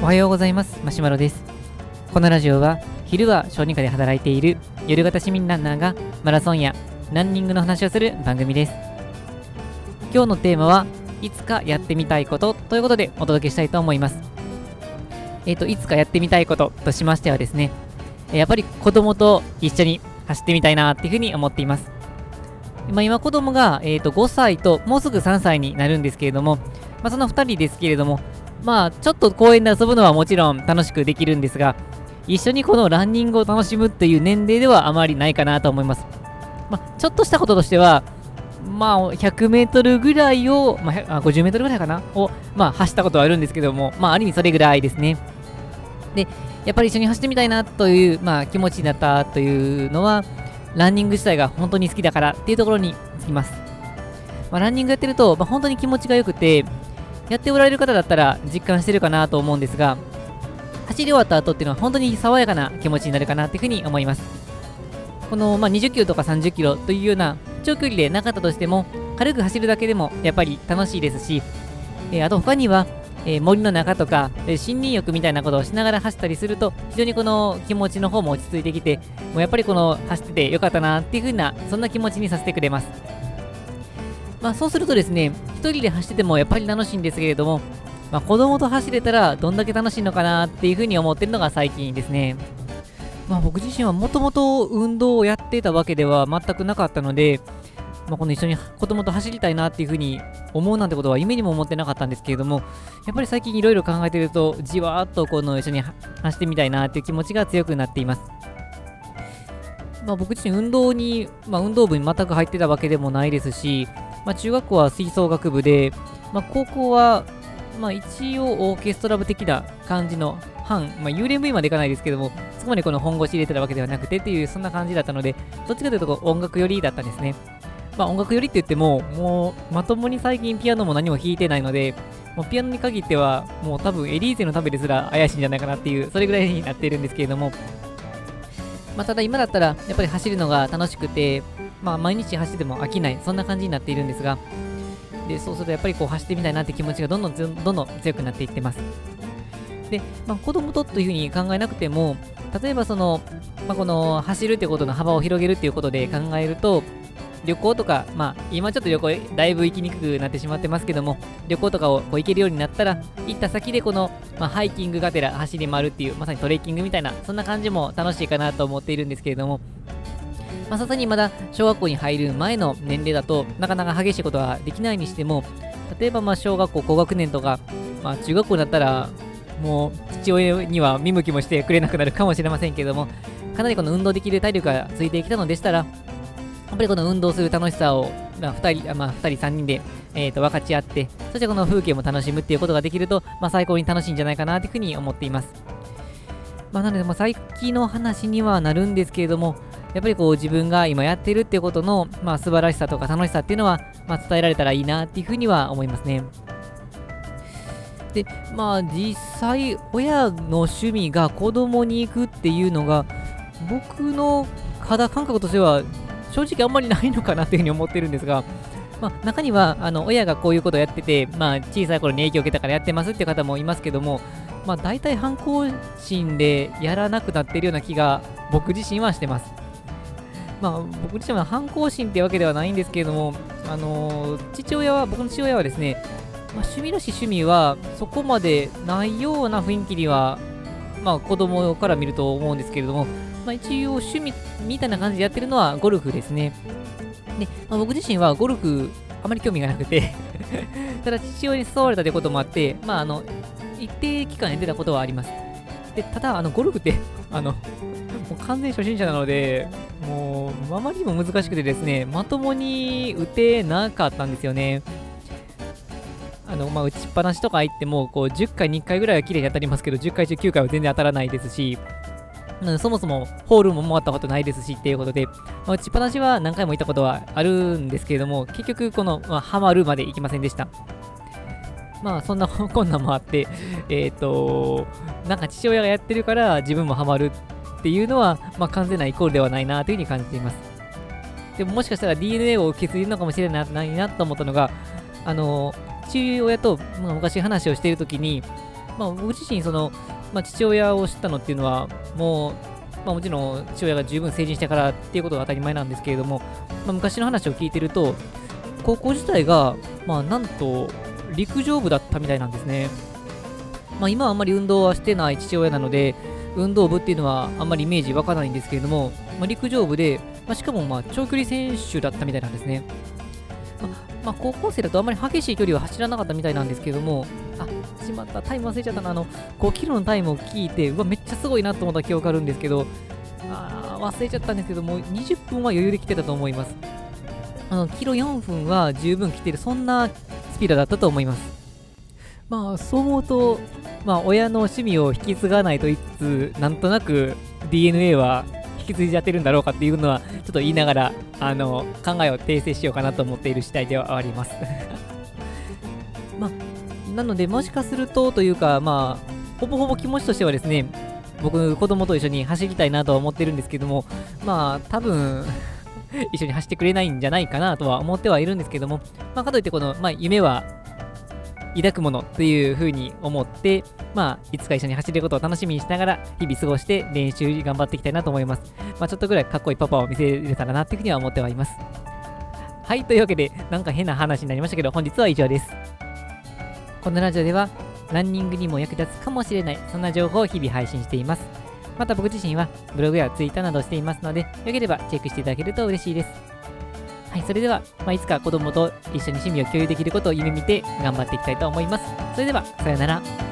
おはようございます。マシュマロです。このラジオは昼は小児科で働いている夜型市民ランナーがマラソンやランニングの話をする番組です。今日のテーマはいつかやってみたいことということでお届けしたいと思います。えっ、ー、といつかやってみたいこととしましてはですねやっぱり子供と一緒に走ってみたいなっていうふうに思っています。まあ、今子供が、えー、と5歳ともうすぐ3歳になるんですけれども、まあ、その2人ですけれども、まあ、ちょっと公園で遊ぶのはもちろん楽しくできるんですが、一緒にこのランニングを楽しむっていう年齢ではあまりないかなと思います。まあ、ちょっとしたこととしては、まあ、100メートルぐらいを、まあ、50メートルぐらいかな？を、まあ、走ったことはあるんですけども、まあ、ある意味それぐらいですね。で、やっぱり一緒に走ってみたいなという、まあ、気持ちになったというのは、ランニング自体が本当に好きだからっていうところにつきます。まあ、ランニングやってると、まあ、本当に気持ちが良くて、やっておられる方だったら実感してるかなと思うんですが、走り終わった後っていうのは本当に爽やかな気持ちになるかなっていうふうに思います。この、まあ、20キロとか30キロというような長距離でなかったとしても、軽く走るだけでもやっぱり楽しいですし、えー、あと他には、えー、森の中とか、えー、森林浴みたいなことをしながら走ったりすると、非常にこの気持ちの方も落ち着いてきて、もうやっぱりこの走っててよかったなっていう風な、そんな気持ちにさせてくれます。まあそうするとですね、一人で走っててもやっぱり楽しいんですけれども、まあ、子供と走れたらどんだけ楽しいのかなっていうふうに思ってるのが最近ですね。まあ、僕自身はもともと運動をやってたわけでは全くなかったので、まあ、この一緒に子供と走りたいなっていうふうに思うなんてことは夢にも思ってなかったんですけれども、やっぱり最近いろいろ考えてると、じわーっとこの一緒に走ってみたいなっていう気持ちが強くなっています。まあ、僕自身運動に、まあ、運動部に全く入ってたわけでもないですし、まあ、中学校は吹奏楽部で、まあ、高校は、まあ、一応オーケストラ部的な感じの半、まあ、幽霊部員までいかないですけども、そこまでこの本腰入れてたわけではなくてっていう、そんな感じだったので、どっちかというと音楽寄りだったんですね。まあ、音楽寄りって言っても、もうまともに最近ピアノも何も弾いてないので、もうピアノに限っては、もう多分エリーゼのためですら怪しいんじゃないかなっていう、それぐらいになっているんですけれども、まあ、ただ今だったら、やっぱり走るのが楽しくて、まあ、毎日走っても飽きない、そんな感じになっているんですが、でそうするとやっぱりこう走ってみたいなって気持ちがどんどんどんどん強くなっていってます。で、まあ、子供とというふうに考えなくても、例えばその、まあ、この走るってことの幅を広げるっていうことで考えると、旅行とか、まあ、今ちょっと旅行だいぶ行きにくくなってしまってますけども、旅行とかをこう行けるようになったら、行った先でこの、まあ、ハイキングがてら走り回るっていう、まさにトレッキングみたいな、そんな感じも楽しいかなと思っているんですけれども、まあ、さすがにまだ小学校に入る前の年齢だとなかなか激しいことはできないにしても例えばまあ小学校高学年とか、まあ、中学校だったらもう父親には見向きもしてくれなくなるかもしれませんけどもかなりこの運動できる体力がついてきたのでしたらやっぱりこの運動する楽しさを、まあ、2人、まあ、2人3人で、えー、と分かち合ってそしてこの風景も楽しむっていうことができると、まあ、最高に楽しいんじゃないかなというふうに思っています。まあ、なので、まあ、最近の話にはなるんですけれども、やっぱりこう自分が今やってるってことの、まあ、素晴らしさとか楽しさっていうのは、まあ、伝えられたらいいなっていうふうには思いますね。で、まあ実際親の趣味が子供に行くっていうのが僕の肌感覚としては正直あんまりないのかなっていうふうに思ってるんですが、まあ、中にはあの親がこういうことをやってて、まあ、小さい頃に影響を受けたからやってますっていう方もいますけども、まあ、大体反抗心でやらなくなってるような気が僕自身はしてます。まあ、僕自身は反抗心ってわけではないんですけれども、あのー、父親は、僕の父親はですね、まあ、趣味らしい趣味はそこまでないような雰囲気には、まあ、子供から見ると思うんですけれども、まあ、一応趣味みたいな感じでやってるのはゴルフですね。で、まあ、僕自身はゴルフあまり興味がなくて ただ父親に誘われたということもあって、まあ、あの、一定期間やってたことはあります。で、ただ、あの、ゴルフって、あの、もう完全初心者なので、もう、あまりにも難しくてですね、まともに打てなかったんですよね。あの、まあ、打ちっぱなしとか入っても、こう、10回に1回ぐらいは綺麗に当たりますけど、10回中9回は全然当たらないですし、うんそもそもホールも回ったことないですしっていうことで、まあ、打ちっぱなしは何回も行ったことはあるんですけれども、結局この、まあ、ハマるまで行きませんでした。まあそんな 困難もあって、えっ、ー、と、なんか父親がやってるから自分もハマるっていうのは、まあ完全なイコールではないなというふうに感じています。でももしかしたら DNA を受け継いでるのかもしれないなと思ったのが、あの、父親と、まあ、昔話をしているときに、まあ、僕自身、その、まあ、父親を知ったのっていうのは、もう、まあ、もちろん父親が十分成人してからっていうことが当たり前なんですけれども、まあ、昔の話を聞いてると、高校時代が、まあ、なんと陸上部だったみたいなんですね。まあ、今はあんまり運動はしてない父親なので、運動部っていうのはあんまりイメージ湧かないんですけれども、まあ、陸上部で、まあ、しかもまあ長距離選手だったみたいなんですね。まあ、まあ、高校生だとあんまり激しい距離は走らなかったみたいなんですけれども、あ、しまった、タイム忘れちゃったな、あの、5キロのタイムを聞いて、うわ、めっちゃすごいなと思った記憶あるんですけど、あ忘れちゃったんですけども、20分は余裕で来てたと思います。あの、キロ4分は十分来てる、そんなスピードだったと思います。まあ、そう思うと、まあ、親の趣味を引き継がないといつつ、なんとなく DNA は引き継いじゃってるんだろうかっていうのは、ちょっと言いながら、あの、考えを訂正しようかなと思っている次第ではあります まあ、なので、もしかするとというか、まあ、ほぼほぼ気持ちとしてはですね、僕、子供と一緒に走りたいなとは思ってるんですけども、まあ、多分 一緒に走ってくれないんじゃないかなとは思ってはいるんですけども、まあ、かといってこの、まあ、夢は抱くものというふうに思って、まあ、いつか一緒に走ることを楽しみにしながら、日々過ごして練習頑張っていきたいなと思います。まあ、ちょっとぐらいかっこいいパパを見せれたらなっていうふうには思ってはいます。はい、というわけで、なんか変な話になりましたけど、本日は以上です。このラジオでは、ランニングにも役立つかもしれない、そんな情報を日々配信しています。また僕自身はブログやツイッターなどしていますので、よければチェックしていただけると嬉しいです。はい、それでは、まあ、いつか子供と一緒に趣味を共有できることを夢見て頑張っていきたいと思います。それでは、さようなら。